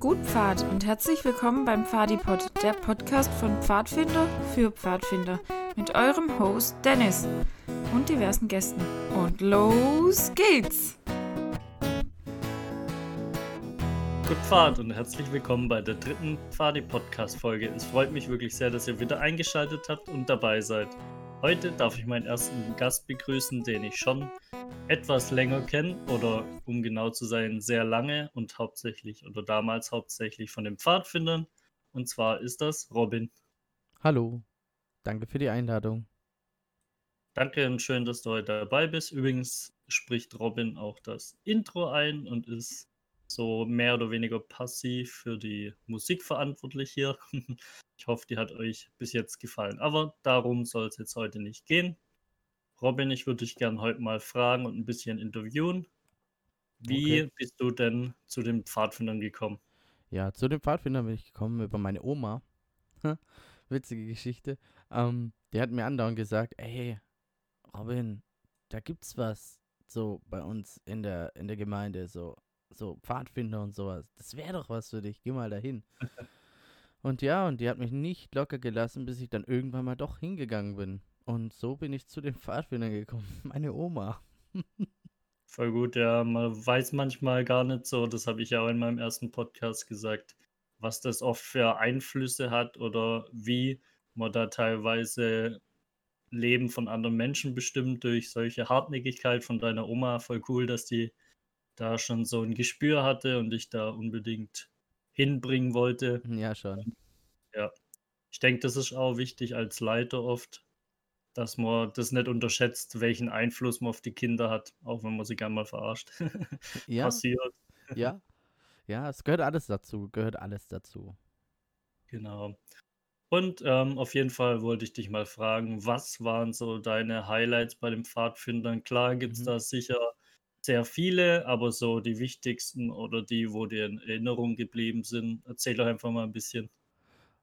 Gut Pfad und herzlich willkommen beim Pfadipod, der Podcast von Pfadfinder für Pfadfinder mit eurem Host Dennis und diversen Gästen. Und los geht's! Gut Pfad und herzlich willkommen bei der dritten Pfadi-Podcast-Folge. Es freut mich wirklich sehr, dass ihr wieder eingeschaltet habt und dabei seid. Heute darf ich meinen ersten Gast begrüßen, den ich schon etwas länger kenne oder um genau zu sein, sehr lange und hauptsächlich oder damals hauptsächlich von den Pfadfindern. Und zwar ist das Robin. Hallo, danke für die Einladung. Danke und schön, dass du heute dabei bist. Übrigens spricht Robin auch das Intro ein und ist so mehr oder weniger passiv für die Musik verantwortlich hier. Ich hoffe, die hat euch bis jetzt gefallen. Aber darum soll es jetzt heute nicht gehen. Robin, ich würde dich gerne heute mal fragen und ein bisschen interviewen. Wie okay. bist du denn zu den Pfadfindern gekommen? Ja, zu den Pfadfindern bin ich gekommen über meine Oma. Witzige Geschichte. Ähm, die hat mir andauernd gesagt, ey, Robin, da gibt's was so bei uns in der, in der Gemeinde, so, so Pfadfinder und sowas. Das wäre doch was für dich, geh mal dahin. und ja, und die hat mich nicht locker gelassen, bis ich dann irgendwann mal doch hingegangen bin. Und so bin ich zu den Pfadfindern gekommen. Meine Oma. Voll gut, ja. Man weiß manchmal gar nicht so, das habe ich ja auch in meinem ersten Podcast gesagt, was das oft für Einflüsse hat oder wie man da teilweise Leben von anderen Menschen bestimmt durch solche Hartnäckigkeit von deiner Oma. Voll cool, dass die da schon so ein Gespür hatte und dich da unbedingt hinbringen wollte. Ja, schon. Ja. Ich denke, das ist auch wichtig als Leiter oft, dass man das nicht unterschätzt, welchen Einfluss man auf die Kinder hat, auch wenn man sie gerne mal verarscht. ja. Passiert. Ja. Ja, es gehört alles dazu, gehört alles dazu. Genau. Und ähm, auf jeden Fall wollte ich dich mal fragen, was waren so deine Highlights bei den Pfadfindern? Klar gibt es mhm. da sicher sehr viele, aber so die wichtigsten oder die, wo dir in Erinnerung geblieben sind. Erzähl doch einfach mal ein bisschen.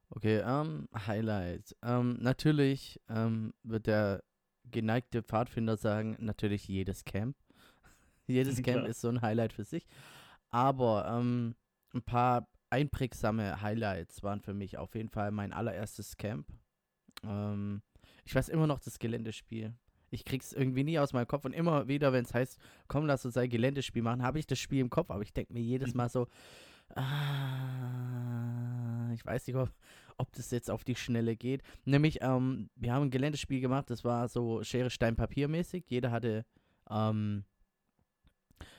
Okay, ähm, Highlight. Ähm, natürlich ähm, wird der geneigte Pfadfinder sagen, natürlich jedes Camp. jedes Camp ist so ein Highlight für sich. Aber ähm, ein paar einprägsame Highlights waren für mich auf jeden Fall mein allererstes Camp. Ähm, ich weiß immer noch das Geländespiel. Ich krieg's irgendwie nie aus meinem Kopf und immer wieder, wenn es heißt, komm, lass uns ein Geländespiel machen, habe ich das Spiel im Kopf, aber ich denke mir jedes Mal so, ah, ich weiß nicht, ob, ob das jetzt auf die Schnelle geht. Nämlich, ähm, wir haben ein Geländespiel gemacht, das war so Schere, Stein, Papier mäßig. Jeder hatte, ähm,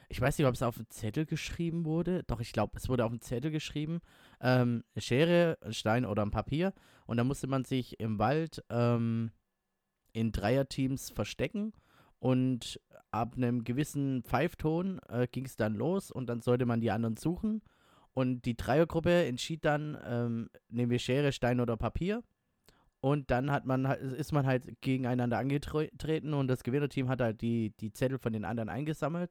ich weiß nicht, ob es auf einen Zettel geschrieben wurde. Doch, ich glaube, es wurde auf einen Zettel geschrieben. Ähm, Schere, Stein oder ein Papier. Und da musste man sich im Wald ähm, in Dreierteams verstecken. Und ab einem gewissen Pfeifton äh, ging es dann los und dann sollte man die anderen suchen. Und die Dreiergruppe entschied dann, ähm, nehmen wir Schere, Stein oder Papier. Und dann hat man, ist man halt gegeneinander angetreten und das Gewinnerteam hat halt die, die Zettel von den anderen eingesammelt.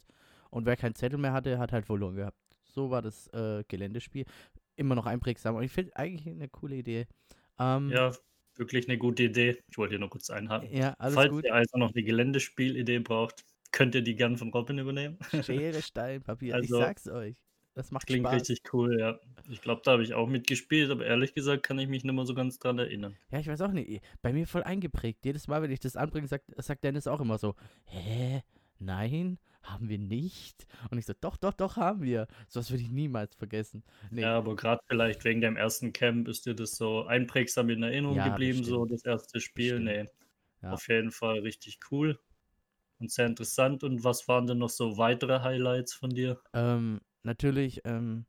Und wer keinen Zettel mehr hatte, hat halt verloren gehabt. So war das äh, Geländespiel. Immer noch einprägsam. Und ich finde eigentlich eine coole Idee. Ähm, ja, wirklich eine gute Idee. Ich wollte hier noch kurz einhaken. Ja, Falls gut. ihr also noch eine Geländespielidee braucht, könnt ihr die gern von Robin übernehmen. Schere, Stein, Papier. Also, ich sag's euch. Das macht Klingt Spaß. richtig cool, ja. Ich glaube, da habe ich auch mitgespielt, aber ehrlich gesagt kann ich mich nicht mehr so ganz dran erinnern. Ja, ich weiß auch nicht. Bei mir voll eingeprägt. Jedes Mal, wenn ich das anbringe, sagt, sagt Dennis auch immer so: Hä? Nein? Haben wir nicht? Und ich so: Doch, doch, doch, haben wir. So was würde ich niemals vergessen. Nee. Ja, aber gerade vielleicht wegen deinem ersten Camp ist dir das so einprägsam in Erinnerung ja, geblieben, bestimmt. so das erste Spiel. Bestimmt. Nee. Ja. Auf jeden Fall richtig cool und sehr interessant. Und was waren denn noch so weitere Highlights von dir? Ähm, natürlich, ähm,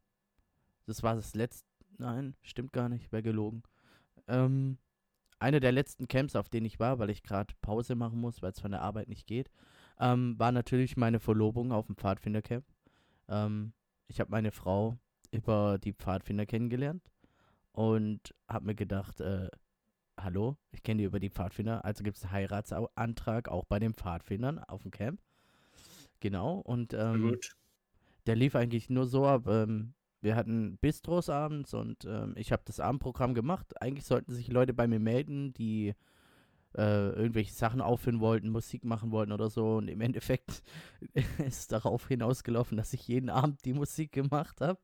das war das letzte, nein, stimmt gar nicht, wäre gelogen. Ähm, eine der letzten Camps, auf denen ich war, weil ich gerade Pause machen muss, weil es von der Arbeit nicht geht, ähm, war natürlich meine Verlobung auf dem Pfadfindercamp. Ähm, ich habe meine Frau über die Pfadfinder kennengelernt und habe mir gedacht, äh, hallo, ich kenne die über die Pfadfinder, also gibt es einen Heiratsantrag auch bei den Pfadfindern auf dem Camp. Genau, und ähm, gut der lief eigentlich nur so ab. Ähm, wir hatten Bistros abends und ähm, ich habe das Abendprogramm gemacht. Eigentlich sollten sich Leute bei mir melden, die äh, irgendwelche Sachen aufführen wollten, Musik machen wollten oder so. Und im Endeffekt ist es darauf hinausgelaufen, dass ich jeden Abend die Musik gemacht habe.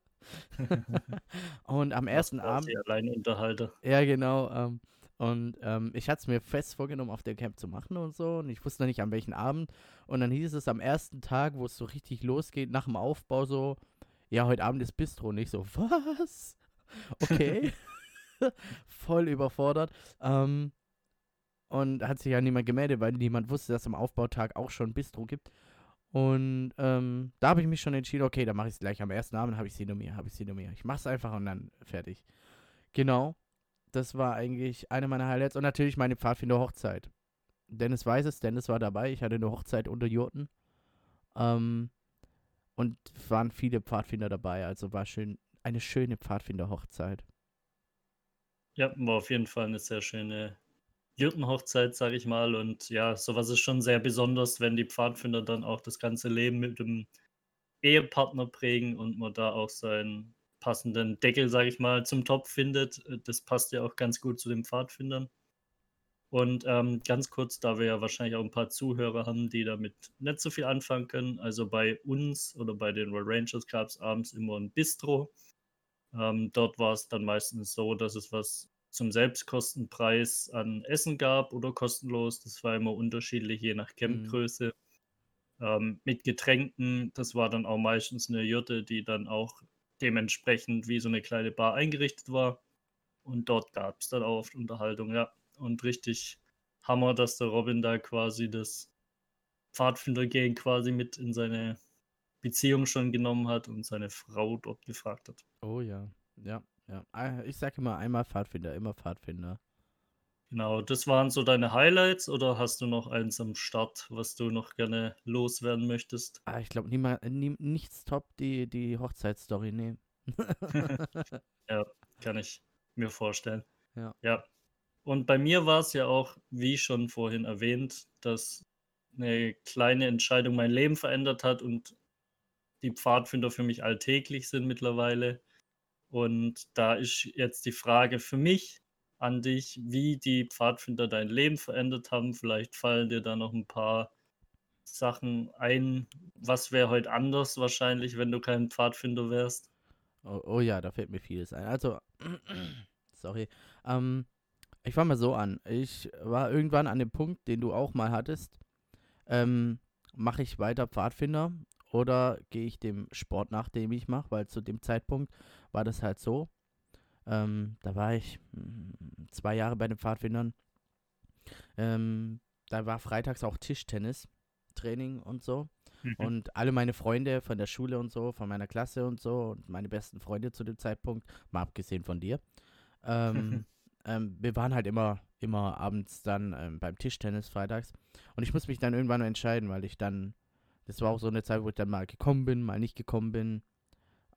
und am ersten Abend. Alleinunterhalter. Ja, genau. Ähm, und ähm, ich hatte es mir fest vorgenommen, auf dem Camp zu machen und so. Und ich wusste noch nicht, an welchem Abend. Und dann hieß es am ersten Tag, wo es so richtig losgeht, nach dem Aufbau so, ja, heute Abend ist Bistro. Und ich so, was? Okay. Voll überfordert. Ähm, und hat sich ja niemand gemeldet, weil niemand wusste, dass es am Aufbautag auch schon Bistro gibt. Und ähm, da habe ich mich schon entschieden, okay, dann mache ich es gleich am ersten Abend, habe ich sie nur mir, habe ich sie nur mir. Ich mache es einfach und dann fertig. Genau. Das war eigentlich eine meiner Highlights. Und natürlich meine Pfadfinder-Hochzeit. Dennis weiß es, Dennis war dabei. Ich hatte eine Hochzeit unter Jurten. Ähm, und waren viele Pfadfinder dabei. Also war schön, eine schöne Pfadfinder-Hochzeit. Ja, war auf jeden Fall eine sehr schöne Jurtenhochzeit, sage ich mal. Und ja, sowas ist schon sehr besonders, wenn die Pfadfinder dann auch das ganze Leben mit dem Ehepartner prägen und man da auch seinen passenden Deckel, sage ich mal, zum Topf findet. Das passt ja auch ganz gut zu den Pfadfindern. Und ähm, ganz kurz, da wir ja wahrscheinlich auch ein paar Zuhörer haben, die damit nicht so viel anfangen können. Also bei uns oder bei den Royal Rangers gab es abends immer ein Bistro. Ähm, dort war es dann meistens so, dass es was zum Selbstkostenpreis an Essen gab oder kostenlos. Das war immer unterschiedlich, je nach mhm. Campgröße. Mhm. Ähm, mit Getränken, das war dann auch meistens eine Jurte, die dann auch dementsprechend wie so eine kleine Bar eingerichtet war. Und dort gab es dann auch oft Unterhaltung, ja. Und richtig Hammer, dass der Robin da quasi das Pfadfindergehen quasi mit in seine Beziehung schon genommen hat und seine Frau dort gefragt hat. Oh ja, ja. Ja, ich sage immer einmal Pfadfinder, immer Pfadfinder. Genau, das waren so deine Highlights oder hast du noch eins am Start, was du noch gerne loswerden möchtest? Ah, ich glaube, nie, nichts top die, die Hochzeitsstory, nee. ja, kann ich mir vorstellen. Ja. Ja. Und bei mir war es ja auch, wie schon vorhin erwähnt, dass eine kleine Entscheidung mein Leben verändert hat und die Pfadfinder für mich alltäglich sind mittlerweile. Und da ist jetzt die Frage für mich an dich, wie die Pfadfinder dein Leben verändert haben. Vielleicht fallen dir da noch ein paar Sachen ein. Was wäre heute anders wahrscheinlich, wenn du kein Pfadfinder wärst? Oh, oh ja, da fällt mir vieles ein. Also, sorry. Ähm, ich fange mal so an. Ich war irgendwann an dem Punkt, den du auch mal hattest. Ähm, Mache ich weiter Pfadfinder oder gehe ich dem Sport nach, den ich mache? Weil zu dem Zeitpunkt war das halt so. Ähm, da war ich mh, hm, zwei Jahre bei den Pfadfindern. Ähm, da war freitags auch Tischtennis, Training und so. Mhm. Und alle meine Freunde von der Schule und so, von meiner Klasse und so, und meine besten Freunde zu dem Zeitpunkt, mal abgesehen von dir, ähm, ähm, wir waren halt immer, immer abends dann ähm, beim Tischtennis freitags. Und ich muss mich dann irgendwann entscheiden, weil ich dann, das war auch so eine Zeit, wo ich dann mal gekommen bin, mal nicht gekommen bin.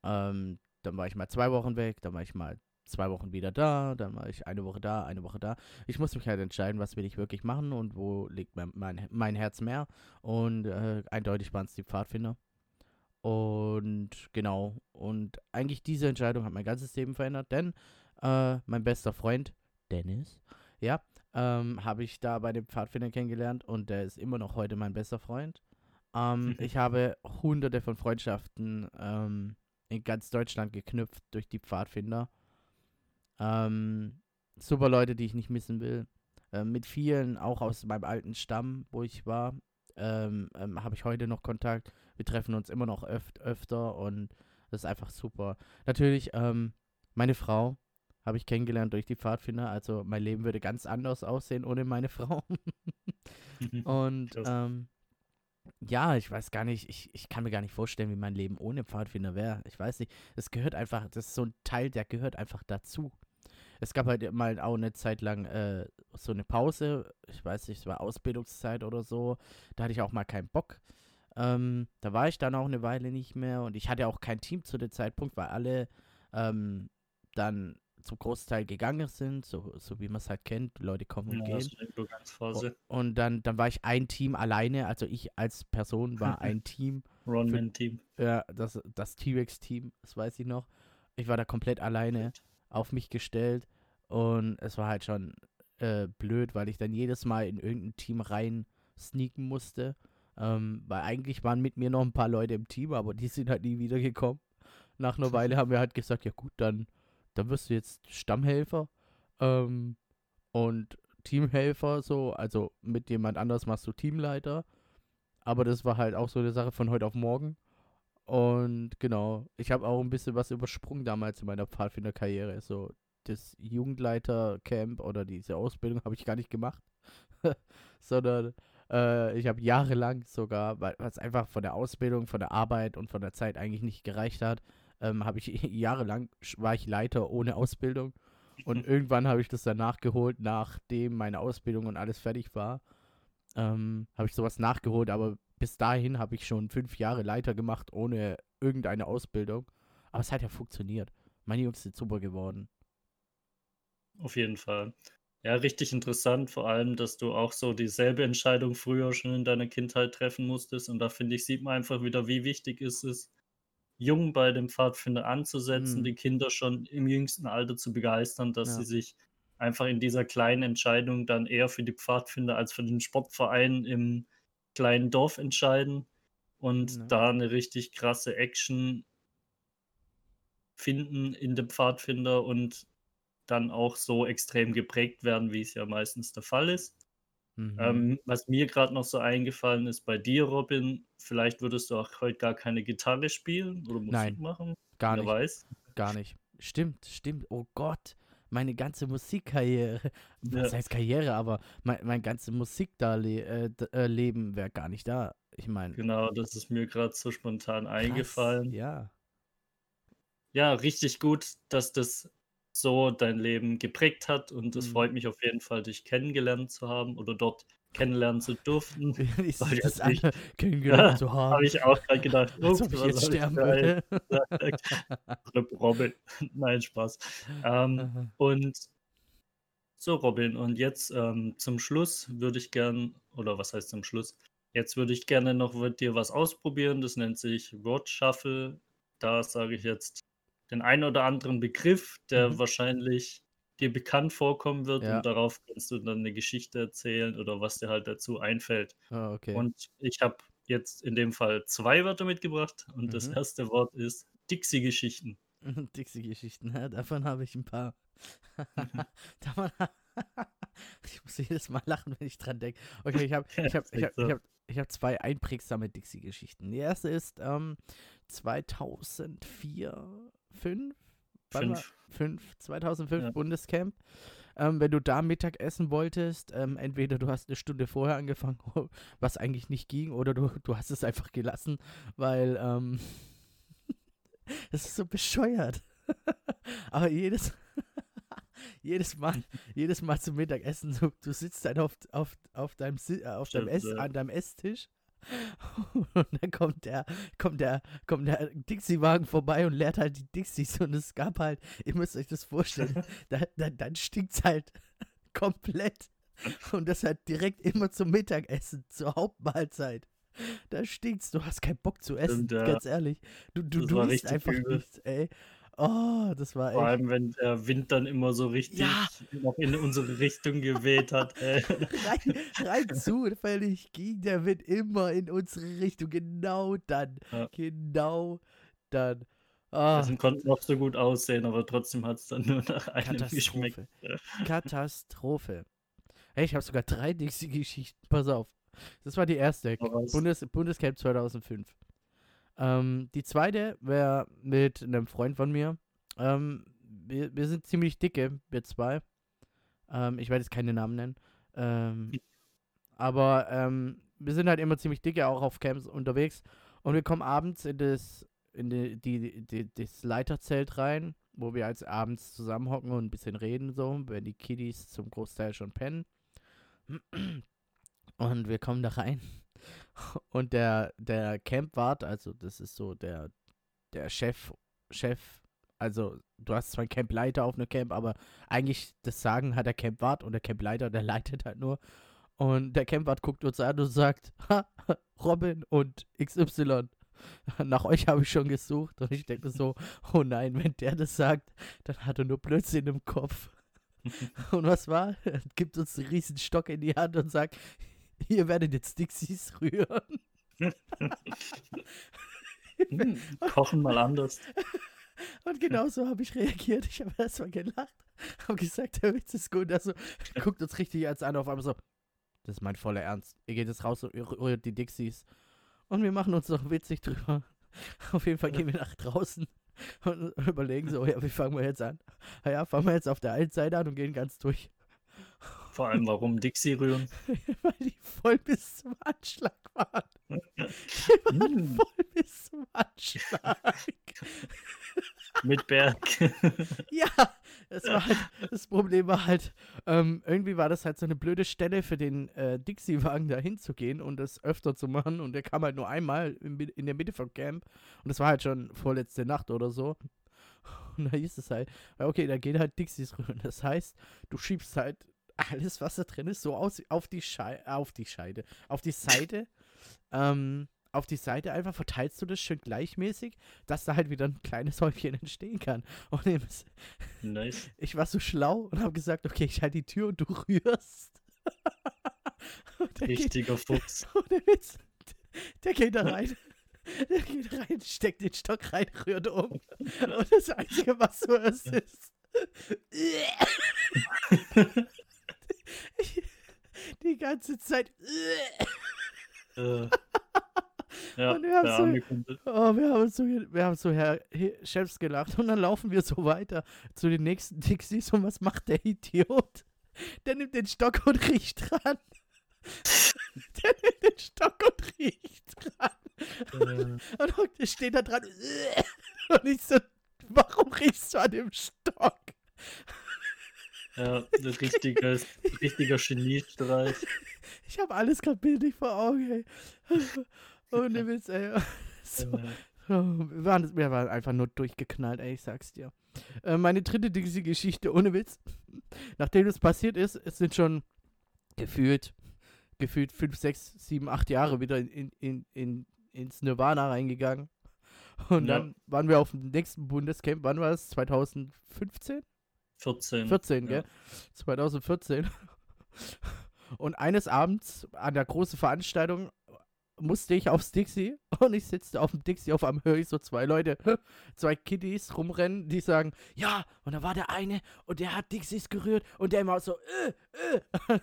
Ähm, dann war ich mal zwei Wochen weg, dann war ich mal zwei Wochen wieder da, dann war ich eine Woche da, eine Woche da. Ich muss mich halt entscheiden, was will ich wirklich machen und wo liegt mein, mein, mein Herz mehr. Und äh, eindeutig waren es die Pfadfinder. Und genau, und eigentlich diese Entscheidung hat mein ganzes Leben verändert, denn äh, mein bester Freund, Dennis, ja, ähm, habe ich da bei den Pfadfindern kennengelernt und der ist immer noch heute mein bester Freund. Ähm, ich habe hunderte von Freundschaften ähm, in ganz Deutschland geknüpft durch die Pfadfinder. Ähm, super Leute, die ich nicht missen will. Ähm, mit vielen, auch aus meinem alten Stamm, wo ich war, ähm, ähm, habe ich heute noch Kontakt. Wir treffen uns immer noch öf öfter und das ist einfach super. Natürlich, ähm, meine Frau habe ich kennengelernt durch die Pfadfinder. Also mein Leben würde ganz anders aussehen ohne meine Frau. und ähm, ja, ich weiß gar nicht, ich, ich kann mir gar nicht vorstellen, wie mein Leben ohne Pfadfinder wäre. Ich weiß nicht, es gehört einfach, das ist so ein Teil, der gehört einfach dazu. Es gab halt mal auch eine Zeit lang äh, so eine Pause, ich weiß nicht, es war Ausbildungszeit oder so, da hatte ich auch mal keinen Bock. Ähm, da war ich dann auch eine Weile nicht mehr und ich hatte auch kein Team zu dem Zeitpunkt, weil alle ähm, dann zum Großteil gegangen sind, so, so wie man es halt kennt. Leute kommen und ja, gehen. Und dann, dann war ich ein Team alleine, also ich als Person war ein Team. Ronman-Team. Ja, das, das T-Rex-Team, das weiß ich noch. Ich war da komplett alleine auf mich gestellt und es war halt schon äh, blöd, weil ich dann jedes Mal in irgendein Team rein sneaken musste. Ähm, weil eigentlich waren mit mir noch ein paar Leute im Team, aber die sind halt nie wiedergekommen. Nach einer Weile haben wir halt gesagt, ja gut, dann, dann wirst du jetzt Stammhelfer ähm, und Teamhelfer, so, also mit jemand anders machst du Teamleiter. Aber das war halt auch so eine Sache von heute auf morgen. Und genau, ich habe auch ein bisschen was übersprungen damals in meiner Pfadfinderkarriere. So, das Jugendleitercamp oder diese Ausbildung habe ich gar nicht gemacht, sondern äh, ich habe jahrelang sogar, weil es einfach von der Ausbildung, von der Arbeit und von der Zeit eigentlich nicht gereicht hat, ähm, habe ich jahrelang war ich Leiter ohne Ausbildung und irgendwann habe ich das dann nachgeholt, nachdem meine Ausbildung und alles fertig war. Ähm, habe ich sowas nachgeholt, aber bis dahin habe ich schon fünf Jahre Leiter gemacht ohne irgendeine Ausbildung. Aber es hat ja funktioniert. Meine Jungs sind super geworden. Auf jeden Fall. Ja, richtig interessant, vor allem, dass du auch so dieselbe Entscheidung früher schon in deiner Kindheit treffen musstest. Und da finde ich, sieht man einfach wieder, wie wichtig es ist, jung bei dem Pfadfinder anzusetzen, Mhm. die Kinder schon im jüngsten Alter zu begeistern, dass Ja. sie sich einfach in dieser kleinen Entscheidung dann eher für die Pfadfinder als für den Sportverein im kleinen Dorf entscheiden und Ja. da eine richtig krasse Action finden in dem Pfadfinder und dann auch so extrem geprägt werden, wie es ja meistens der Fall ist. Mhm. Ähm, was mir gerade noch so eingefallen ist bei dir, Robin, vielleicht würdest du auch heute gar keine Gitarre spielen oder Musik Nein, machen. Gar Wer nicht, weiß. gar nicht. Stimmt, stimmt. Oh Gott, meine ganze Musikkarriere, was Ja. heißt Karriere, aber mein, mein ganzes Musikleben äh, äh, wäre gar nicht da. Ich meine, Genau, das ist mir gerade so spontan eingefallen. Ja, Ja, richtig gut, dass das so dein Leben geprägt hat und es Mhm. freut mich auf jeden Fall, dich kennengelernt zu haben oder dort kennenlernen zu dürfen. sich Weil das nicht- kennengelernt zu haben. Habe ich auch gerade gedacht, ups, ob ich jetzt ich sterben? Rip Robin. Nein, Spaß. Ähm, und so, Robin, und jetzt ähm, zum Schluss würde ich gern, oder was heißt zum Schluss? Jetzt würde ich gerne noch mit dir was ausprobieren. Das nennt sich Word Shuffle. Da sage ich jetzt den einen oder anderen Begriff, der Mhm. wahrscheinlich dir bekannt vorkommen wird Ja. und darauf kannst du dann eine Geschichte erzählen oder was dir halt dazu einfällt. Ah, okay. Und ich habe jetzt in dem Fall zwei Wörter mitgebracht und das Mhm. erste Wort ist Dixie-Geschichten. Dixie-Geschichten, ja, davon habe ich ein paar. davon ich muss jedes Mal lachen, wenn ich dran denke. Okay, ich habe ich hab, ich hab, ich hab, ich hab zwei einprägsame Dixie-Geschichten. Die erste ist ähm, 2004, 5? Fünf. 5, 2005 Ja. Bundescamp. Ähm, wenn du da Mittag essen wolltest, ähm, entweder du hast eine Stunde vorher angefangen, was eigentlich nicht ging, oder du, du hast es einfach gelassen, weil ähm, es ist so bescheuert. Aber jedes, jedes Mal, jedes Mal zum Mittagessen, du, du sitzt dann auf, auf, auf, deinem, äh, auf deinem Stimmt, Ess, ja. an deinem Esstisch und dann kommt der, kommt der, kommt der Dixie-Wagen vorbei und leert halt die Dixies und es gab halt, ihr müsst euch das vorstellen, da, da, dann stinkt's halt komplett und das halt direkt immer zum Mittagessen, zur Hauptmahlzeit. Da stinkt's, du hast keinen Bock zu essen, Stimmt, ja. ganz ehrlich. Du, du, du isst einfach übel. nichts, ey. Oh, das war Vor echt. allem, wenn der Wind dann immer so richtig Ja. in unsere Richtung geweht hat. Rein, rein zufällig ging der Wind immer in unsere Richtung. Genau dann. Ja. Genau dann. Ah, das konnte noch so gut aussehen, aber trotzdem hat es dann nur nach einem geschmeckt. Katastrophe. Katastrophe. Hey, ich habe sogar drei Dixie-Geschichten. Pass auf. Das war die erste. Bundes Bundescamp 2005. Ähm, die zweite wäre mit einem Freund von mir. Ähm, wir, wir sind ziemlich dicke, wir zwei. Ähm, ich werde jetzt keine Namen nennen. Ähm, aber ähm, wir sind halt immer ziemlich dicke, auch auf Camps unterwegs. Und wir kommen abends in das, in die, die, die, das Leiterzelt rein, wo wir als abends zusammenhocken und ein bisschen reden, so, wenn die Kiddies zum Großteil schon pennen. Und wir kommen da rein. Und der, der Campwart, also das ist so der, der Chef, Chef, also du hast zwar einen Campleiter auf einem Camp, aber eigentlich das Sagen hat der Campwart und der Campleiter, der leitet halt nur. Und der Campwart guckt uns an und sagt, ha, Robin und XY, nach euch habe ich schon gesucht. Und ich denke so, oh nein, wenn der das sagt, dann hat er nur Blödsinn im Kopf. Und was war? Er gibt uns einen riesen Stock in die Hand und sagt, ihr werdet jetzt Dixies rühren. Hm, kochen mal anders. Und genau so habe ich reagiert. Ich habe erstmal gelacht, habe gesagt, der Witz ist gut. Also guckt uns richtig als an, auf einmal so, das ist mein voller Ernst. Ihr geht jetzt raus und ihr rührt die Dixies. Und wir machen uns noch witzig drüber. Auf jeden Fall gehen wir nach draußen und überlegen so, ja, wie fangen wir jetzt an? Na ja, fangen wir jetzt auf der einen Seite an und gehen ganz durch. Vor allem, warum Dixie rühren? Weil die voll bis zum Anschlag waren. Die waren Mm. voll bis zum Anschlag. Mit Berg. Ja, das war halt, das Problem war halt, ähm, irgendwie war das halt so eine blöde Stelle für den äh, Dixie-Wagen da hinzugehen und das öfter zu machen und der kam halt nur einmal in, in der Mitte vom Camp und das war halt schon vorletzte Nacht oder so. Und da hieß es halt, okay, da geht halt Dixies rühren. Das heißt, du schiebst halt alles, was da drin ist, so aus, auf die Schei auf die Scheide, auf die Seite, ähm, auf die Seite einfach verteilst du das schön gleichmäßig, dass da halt wieder ein kleines Häufchen entstehen kann. Und Nice. ich war so schlau und habe gesagt, okay, ich halte die Tür und du rührst. und der geht, Richtiger Fuchs. ohne Witz, der geht da rein. Der geht rein, steckt den Stock rein, rührt um. Und das Einzige, was du hörst, ist. die ganze Zeit. Äh, ja, Und wir haben so-. Oh, wir haben so, wir haben so Herr He- Chefs gelacht und dann laufen wir so weiter zu den nächsten Dixies und was macht der Idiot? Der nimmt den Stock und riecht dran. Der nimmt den Stock und riecht dran. Äh, Und hockt- steht da dran. Und ich so, warum riechst du an dem Stock? Ja, ein richtiger, richtiger Geniestreich. Ich habe alles gerade bildlich vor Augen, ey. Ohne Witz, ey. So. Wir, waren, wir waren einfach nur durchgeknallt, ey, ich sag's dir. Äh, meine dritte Dixie-Geschichte, ohne Witz. Nachdem das passiert ist, es sind schon gefühlt, gefühlt fünf, sechs, sieben, acht Jahre wieder in, in, in, ins Nirvana reingegangen. Und Ja. dann waren wir auf dem nächsten Bundescamp, wann war es? 2015? 14. 14, ja. gell? 2014. Und eines Abends an der großen Veranstaltung musste ich aufs Dixie und ich sitze auf dem Dixie, auf einmal höre ich so zwei Leute, zwei Kiddies rumrennen, die sagen, ja, und da war der eine und der hat Dixies gerührt und der immer so, äh, äh.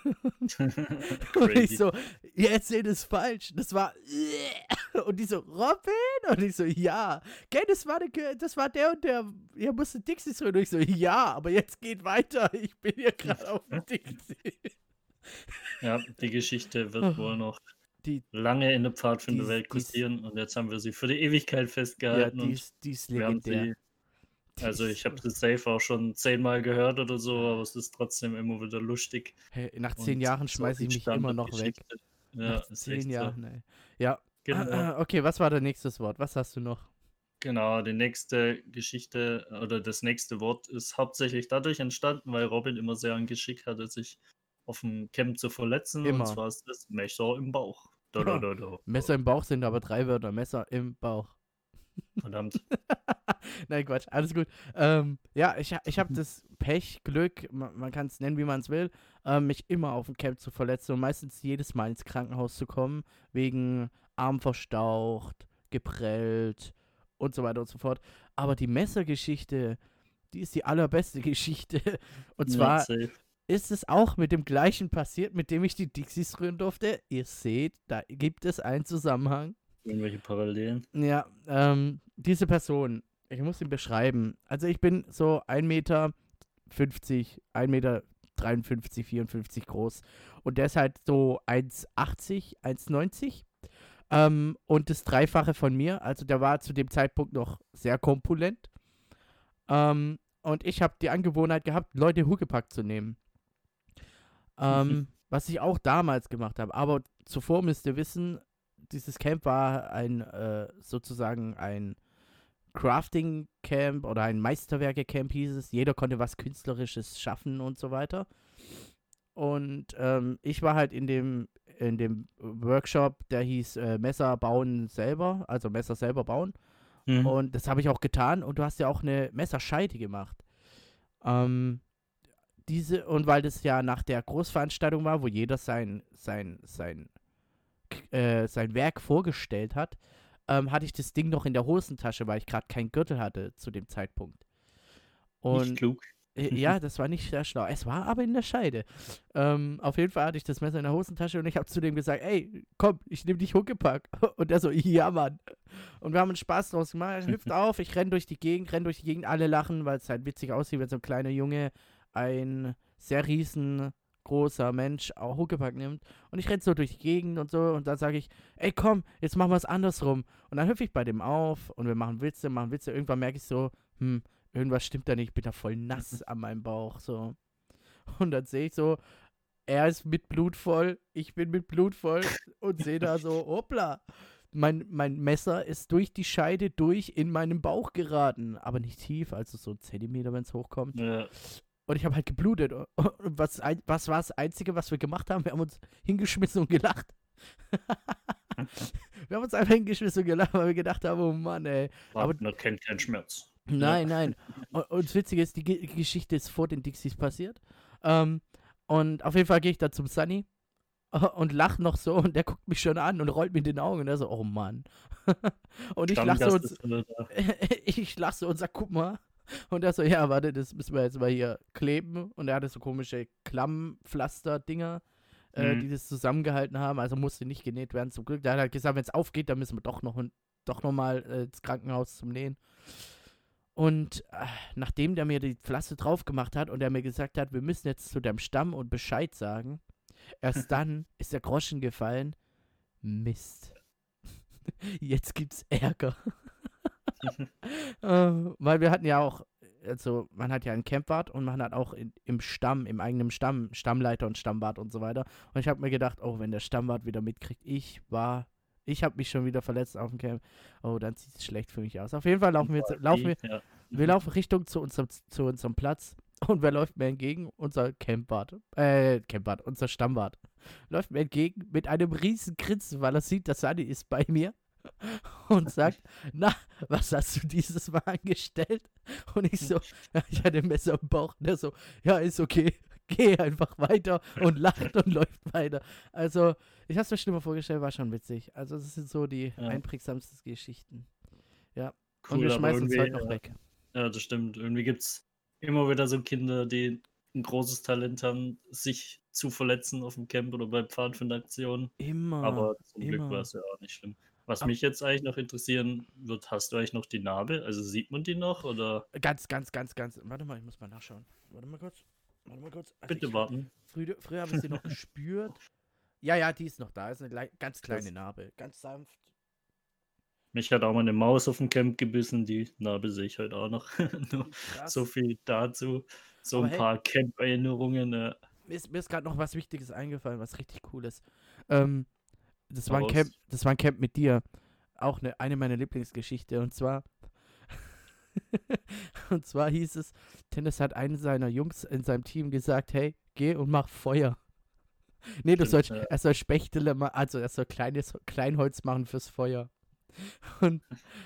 und ich so, ihr erzählt es falsch, das war, äh. und die so, Robin? Und ich so, ja, gell, das war, der, das war der und der, ihr musste Dixies rühren. Und ich so, ja, aber jetzt geht weiter, ich bin hier gerade auf dem Dixie. Ja, die Geschichte wird wohl noch Die, lange in der Pfadfinderwelt die kursieren und jetzt haben wir sie für die Ewigkeit ja, festgehalten die und ist, die ist legendär. sie, also Die ich habe so- das Safe auch schon zehnmal gehört oder so, aber es ist trotzdem immer wieder lustig. Hey, nach zehn und Jahren so schmeiße ich die mich immer noch weg. Ja, nach zehn so. Jahren, ey. Ja, Genau. okay, was war der nächste Wort? Was hast du noch? Genau, die nächste Geschichte oder das nächste Wort ist hauptsächlich dadurch entstanden, weil Robin immer sehr ein Geschick hatte, sich auf dem Camp zu verletzen. Immer. Und zwar ist das Messer im Bauch. Da, da, da, da. Messer im Bauch sind aber drei Wörter. Messer im Bauch. Verdammt. Nein, Quatsch, alles gut. Ähm, ja, ich, ich habe das Pech, Glück, man, man kann es nennen, wie man es will, ähm, mich immer auf dem Camp zu verletzen und meistens jedes Mal ins Krankenhaus zu kommen, wegen Arm verstaucht, geprellt und so weiter und so fort. Aber die Messergeschichte, die ist die allerbeste Geschichte. Und zwar. Ist es auch mit dem gleichen passiert, mit dem ich die Dixies rühren durfte. Ihr seht, da gibt es einen Zusammenhang. Irgendwelche Parallelen. Ja, ähm, diese Person, ich muss ihn beschreiben. Also ich bin so 1,50 Meter, 1,53 Meter 54 groß. Und der ist halt so 1,80, 1,90. Ähm, und das Dreifache von mir. Also der war zu dem Zeitpunkt noch sehr kompulent. Ähm, und ich habe die Angewohnheit gehabt, Leute Huckepack zu nehmen. Ähm, was ich auch damals gemacht habe. Aber zuvor müsst ihr wissen, dieses Camp war ein äh, sozusagen ein Crafting Camp oder ein Meisterwerke Camp hieß es. Jeder konnte was Künstlerisches schaffen und so weiter. Und ähm, ich war halt in dem in dem Workshop, der hieß äh, Messer bauen selber, also Messer selber bauen. Mhm. Und das habe ich auch getan. Und du hast ja auch eine Messerscheide gemacht. Ähm, diese, und weil das ja nach der Großveranstaltung war, wo jeder sein, sein, sein, äh, sein Werk vorgestellt hat, ähm, hatte ich das Ding noch in der Hosentasche, weil ich gerade keinen Gürtel hatte zu dem Zeitpunkt. Und Nicht klug. äh, ja, das war nicht sehr schlau. Es war aber in der Scheide. Ähm, auf jeden Fall hatte ich das Messer in der Hosentasche und ich habe zu dem gesagt, ey, komm, ich nehme dich Huckepack. Und er so, ja, Mann. Und wir haben uns Spaß draus gemacht. Er hüpft auf, ich renn durch die Gegend, renn durch die Gegend, alle lachen, weil es halt witzig aussieht, wenn so ein kleiner Junge ein sehr riesengroßer Mensch auch Huckepack nimmt. Und ich renn so durch die Gegend und so und dann sage ich, ey, komm, jetzt machen wir es andersrum. Und dann hüpfe ich bei dem auf und wir machen Witze, machen Witze. Irgendwann merke ich so, hm, irgendwas stimmt da nicht, ich bin da voll nass an meinem Bauch, so. Und dann sehe ich so, er ist mit Blut voll, ich bin mit Blut voll und sehe da so, hoppla. Mein, mein Messer ist durch die Scheide durch in meinen Bauch geraten, aber nicht tief, also so ein Zentimeter, wenn es hochkommt. Ja. Und ich habe halt geblutet. Und was, was war das Einzige, was wir gemacht haben? Wir haben uns hingeschmissen und gelacht. wir haben uns einfach hingeschmissen und gelacht, weil wir gedacht haben, oh Mann, ey. Aber- Wagner kennt keinen Schmerz. Nein, nein. Und, und das Witzige ist, die Ge Geschichte ist vor den Dixies passiert. Ähm, und auf jeden Fall gehe ich da zum Sunny und lach noch so und der guckt mich schon an und rollt mit den Augen und er so, oh Mann. und ich lach so und, ich lach so und sag, guck mal. Und er so, ja, warte, das müssen wir jetzt mal hier kleben. Und er hatte so komische Klammpflaster-Dinger, äh, Mhm. die das zusammengehalten haben. Also musste nicht genäht werden, zum Glück. Der hat halt gesagt, wenn es aufgeht, dann müssen wir doch noch, doch noch mal äh, ins Krankenhaus zum Nähen. Und äh, nachdem der mir die Pflaster drauf gemacht hat und er mir gesagt hat, wir müssen jetzt zu deinem Stamm und Bescheid sagen, erst dann ist der Groschen gefallen. Mist. Jetzt gibt's Ärger. Äh, weil wir hatten ja auch, also man hat ja einen Campwart und man hat auch in, im Stamm, im eigenen Stamm, Stammleiter und Stammwart und so weiter. Und ich habe mir gedacht, oh, wenn der Stammwart wieder mitkriegt, ich war, ich habe mich schon wieder verletzt auf dem Camp. Oh, dann sieht es schlecht für mich aus. Auf jeden Fall laufen wir, jetzt, laufen wir, Ja. wir laufen Richtung zu unserem, zu unserem Platz. Und wer läuft mir entgegen? Unser Campwart. Äh, Campwart, unser Stammwart. Läuft mir entgegen mit einem riesen Grinsen, weil er sieht, dass Sunny ist bei mir. Und sagt, na, was hast du dieses Mal angestellt? Und ich so, ja, ich hatte ein Messer im Bauch. Und er so, ja, ist okay. Geh einfach weiter und lacht und läuft weiter. Also, ich hab's mir schon immer vorgestellt, war schon witzig. Also, das sind so die Ja. einprägsamsten Geschichten. und Cool, wir aber schmeißen irgendwie, heute noch äh, weg. Ja, das stimmt. Irgendwie gibt es immer wieder so Kinder, die ein großes Talent haben, sich zu verletzen auf dem Camp oder bei Pfadfinderaktionen. Immer. Aber zum Glück immer. war es ja auch nicht schlimm. Was mich jetzt eigentlich noch interessieren wird, hast du eigentlich noch die Narbe? Also sieht man die noch oder Ganz, ganz, ganz, ganz. Warte mal, ich muss mal nachschauen. Warte mal kurz. Warte mal kurz. Also bitte ich, warten? Früher, früher habe ich sie noch gespürt. Ja, ja, die ist noch da. Ist eine ganz kleine Narbe. Ganz sanft. Mich hat auch mal eine Maus auf dem Camp gebissen, die Narbe sehe ich heute auch noch. So viel dazu. So Aber ein hey- paar Camp-Erinnerungen. Äh, Mir ist, mir ist gerade noch was Wichtiges eingefallen, was richtig cool ist. Ähm, das, war ein Camp, das war ein Camp mit dir. Auch eine, eine meiner Lieblingsgeschichten. Und zwar. und zwar hieß es, Tennis hat einen seiner Jungs in seinem Team gesagt: Hey, geh und mach Feuer. Nee, du Stimmt, sollst, ja. er soll Spechtele machen, also er soll kleines Kleinholz machen fürs Feuer. Und,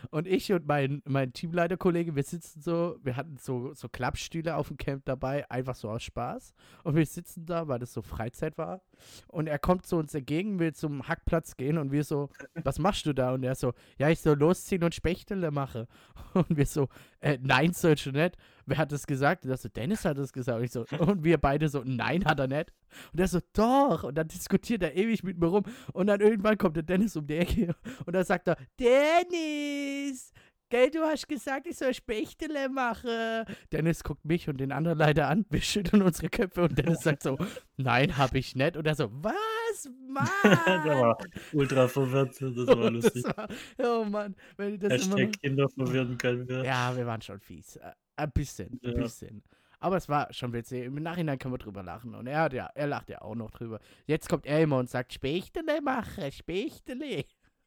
und ich und mein, mein Teamleiterkollege, wir sitzen so, wir hatten so, so Klappstühle auf dem Camp dabei, einfach so aus Spaß. Und wir sitzen da, weil das so Freizeit war. Und er kommt zu uns entgegen, will zum Hackplatz gehen und wir so, was machst du da? Und er so, ja, ich soll losziehen und Spechtele mache. Und wir so, äh, nein, sollst du nicht. Wer hat das gesagt? Und er so, Dennis hat das gesagt. Und, ich so, und wir beide so, nein, hat er nicht. Und er so, doch. Und dann diskutiert er ewig mit mir rum. Und dann irgendwann kommt der Dennis um die Ecke. Und dann sagt er, Dennis, gell, du hast gesagt, ich soll Spechtele machen. Dennis guckt mich und den anderen leider an. Wir schütteln unsere Köpfe und Dennis sagt so, nein, hab ich nicht. Und er so, was, Mann? Der war ultra verwirrt. Das war lustig. Das war, oh Mann, wenn ich das immer Hashtag Kinder verwirren können wir. Ja, wir waren schon fies. Äh, Ein bisschen, ein Ja. bisschen. Aber es war schon witzig. Im Nachhinein können wir drüber lachen. Und er, hat ja, er lacht ja auch noch drüber. Jetzt kommt er immer und sagt, Spechtele mache, Spechtele.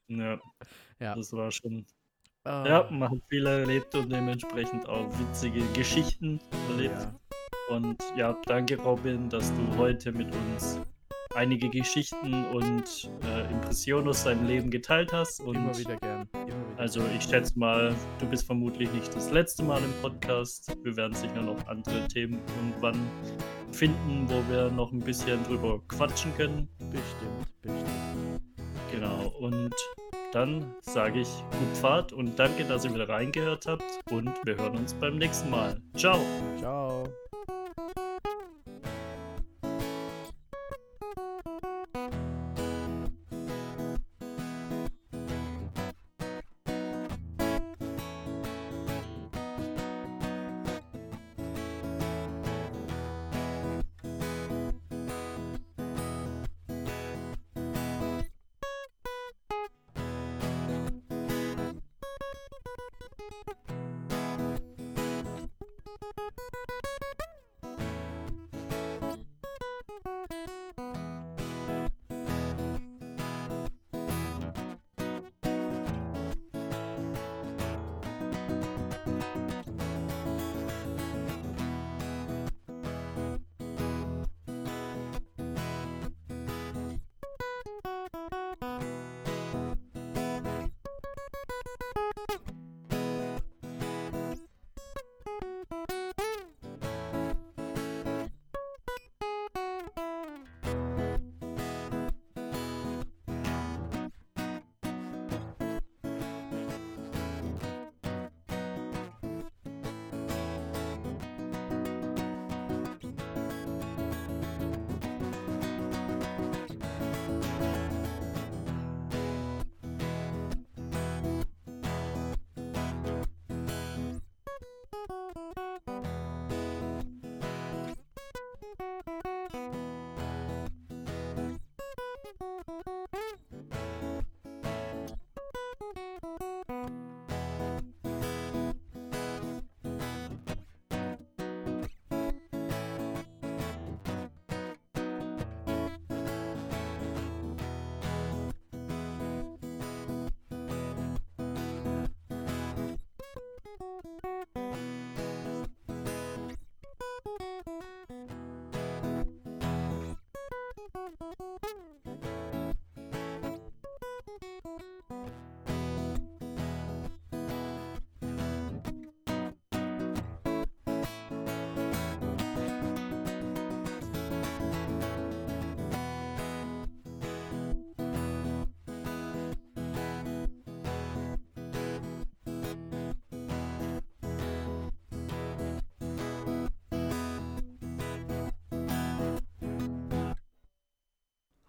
Ja, Ja. das war schon. Oh, Ja, man hat viel erlebt und dementsprechend auch witzige Geschichten erlebt. ja. Und ja, danke Robin, dass du heute mit uns einige Geschichten und äh, Impressionen aus deinem Leben geteilt hast. Und Immer wieder gern. Wieder. Also ich schätze mal, du bist vermutlich nicht das letzte Mal im Podcast. Wir werden sicher noch andere Themen irgendwann finden, wo wir noch ein bisschen drüber quatschen können. Bestimmt, bestimmt. Genau, und dann sage ich gut Fahrt und danke, dass ihr wieder reingehört habt und wir hören uns beim nächsten Mal. Ciao! Ciao.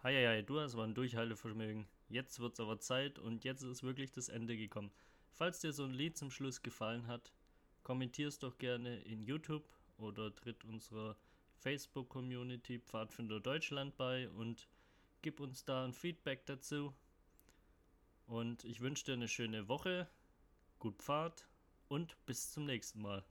Heieiei, du hast aber ein Durchhaltevermögen. Jetzt wird's aber Zeit und jetzt ist wirklich das Ende gekommen. Falls dir so ein Lied zum Schluss gefallen hat, kommentier's doch gerne in YouTube oder tritt unserer Facebook-Community Pfadfinder Deutschland bei und gib uns da ein Feedback dazu. Und ich wünsche dir eine schöne Woche, gut Pfad und bis zum nächsten Mal.